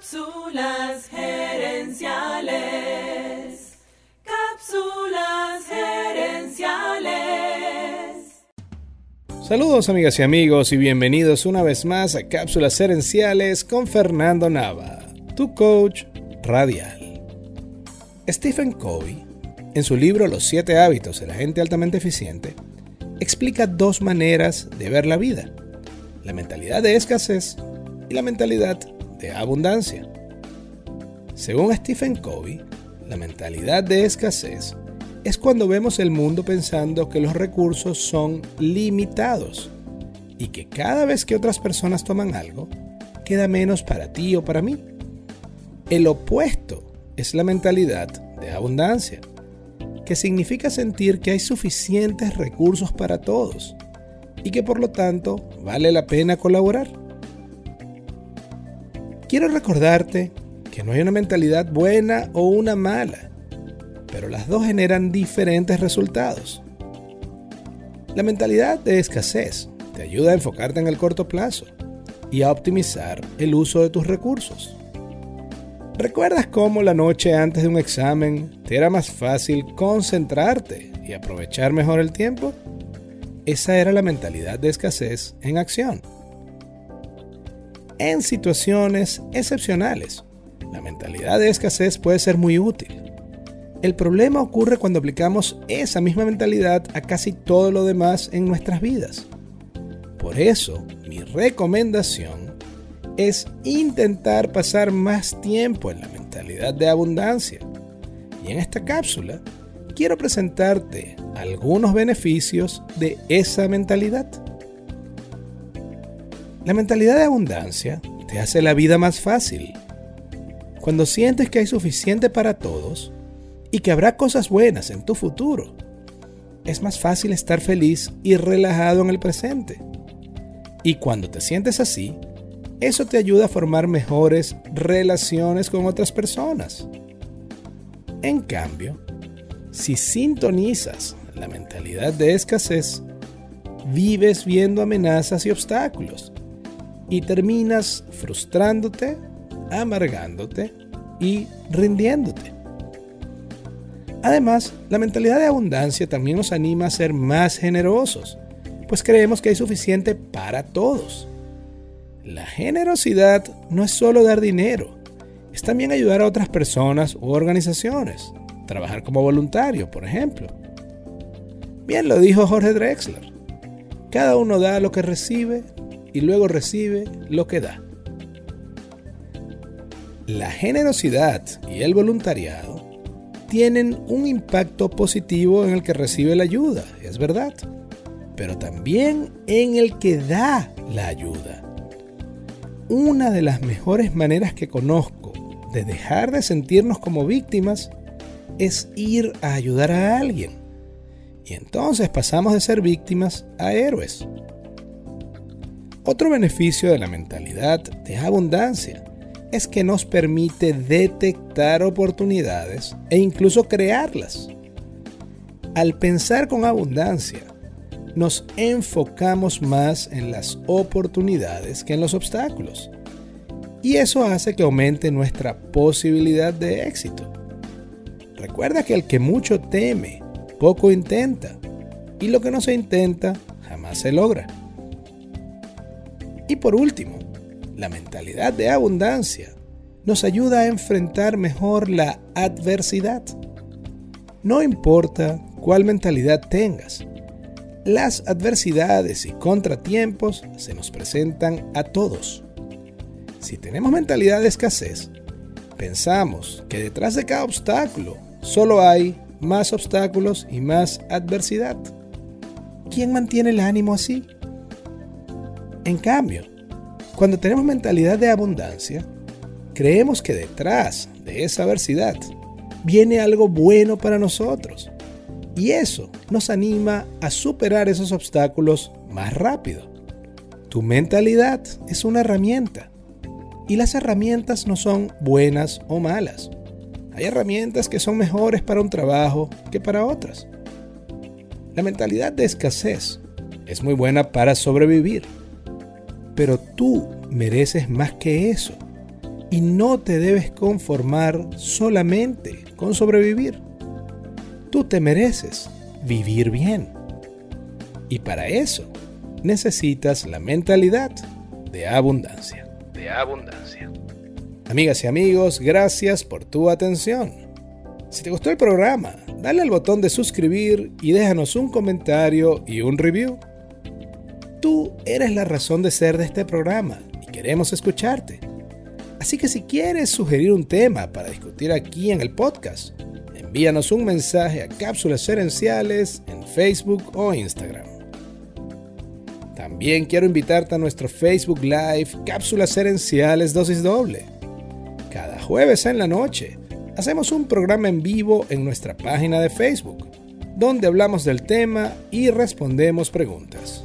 Cápsulas gerenciales. Cápsulas gerenciales. Saludos amigas y amigos y bienvenidos una vez más a Cápsulas gerenciales con Fernando Nava, tu coach radial. Stephen Covey, en su libro Los siete hábitos de la gente altamente eficiente, explica dos maneras de ver la vida, la mentalidad de escasez y la mentalidad de abundancia. Según Stephen Covey, la mentalidad de escasez es cuando vemos el mundo pensando que los recursos son limitados y que cada vez que otras personas toman algo, queda menos para ti o para mí. El opuesto es la mentalidad de abundancia, que significa sentir que hay suficientes recursos para todos y que por lo tanto vale la pena colaborar. Quiero recordarte que no hay una mentalidad buena o una mala, pero las dos generan diferentes resultados. La mentalidad de escasez te ayuda a enfocarte en el corto plazo y a optimizar el uso de tus recursos. ¿Recuerdas cómo la noche antes de un examen te era más fácil concentrarte y aprovechar mejor el tiempo? Esa era la mentalidad de escasez en acción en situaciones excepcionales. La mentalidad de escasez puede ser muy útil. El problema ocurre cuando aplicamos esa misma mentalidad a casi todo lo demás en nuestras vidas. Por eso, mi recomendación es intentar pasar más tiempo en la mentalidad de abundancia. Y en esta cápsula quiero presentarte algunos beneficios de esa mentalidad. La mentalidad de abundancia te hace la vida más fácil. Cuando sientes que hay suficiente para todos y que habrá cosas buenas en tu futuro, es más fácil estar feliz y relajado en el presente. Y cuando te sientes así, eso te ayuda a formar mejores relaciones con otras personas. En cambio, si sintonizas la mentalidad de escasez, vives viendo amenazas y obstáculos y terminas frustrándote, amargándote y rindiéndote. Además, la mentalidad de abundancia también nos anima a ser más generosos, pues creemos que hay suficiente para todos. La generosidad no es solo dar dinero, es también ayudar a otras personas u organizaciones, trabajar como voluntario, por ejemplo. Bien lo dijo Jorge Drexler, cada uno da lo que recibe y luego recibe lo que da. La generosidad y el voluntariado tienen un impacto positivo en el que recibe la ayuda, es verdad, pero también en el que da la ayuda. Una de las mejores maneras que conozco de dejar de sentirnos como víctimas es ir a ayudar a alguien. Y entonces pasamos de ser víctimas a héroes. Otro beneficio de la mentalidad de abundancia es que nos permite detectar oportunidades e incluso crearlas. Al pensar con abundancia, nos enfocamos más en las oportunidades que en los obstáculos. Y eso hace que aumente nuestra posibilidad de éxito. Recuerda que el que mucho teme, poco intenta. Y lo que no se intenta, jamás se logra. Y por último, la mentalidad de abundancia nos ayuda a enfrentar mejor la adversidad. No importa cuál mentalidad tengas, las adversidades y contratiempos se nos presentan a todos. Si tenemos mentalidad de escasez, pensamos que detrás de cada obstáculo solo hay más obstáculos y más adversidad. ¿Quién mantiene el ánimo así? En cambio, cuando tenemos mentalidad de abundancia, creemos que detrás de esa adversidad viene algo bueno para nosotros. Y eso nos anima a superar esos obstáculos más rápido. Tu mentalidad es una herramienta. Y las herramientas no son buenas o malas. Hay herramientas que son mejores para un trabajo que para otras. La mentalidad de escasez es muy buena para sobrevivir pero tú mereces más que eso. y no te debes conformar solamente con sobrevivir. Tú te mereces vivir bien. Y para eso necesitas la mentalidad de abundancia. De abundancia. Amigas y amigos, gracias por tu atención. Si te gustó el programa, dale al botón de suscribir y déjanos un comentario y un review. Tú eres la razón de ser de este programa y queremos escucharte. Así que si quieres sugerir un tema para discutir aquí en el podcast, envíanos un mensaje a Cápsulas Herenciales en Facebook o Instagram. También quiero invitarte a nuestro Facebook Live Cápsulas Herenciales Dosis Doble. Cada jueves en la noche hacemos un programa en vivo en nuestra página de Facebook, donde hablamos del tema y respondemos preguntas.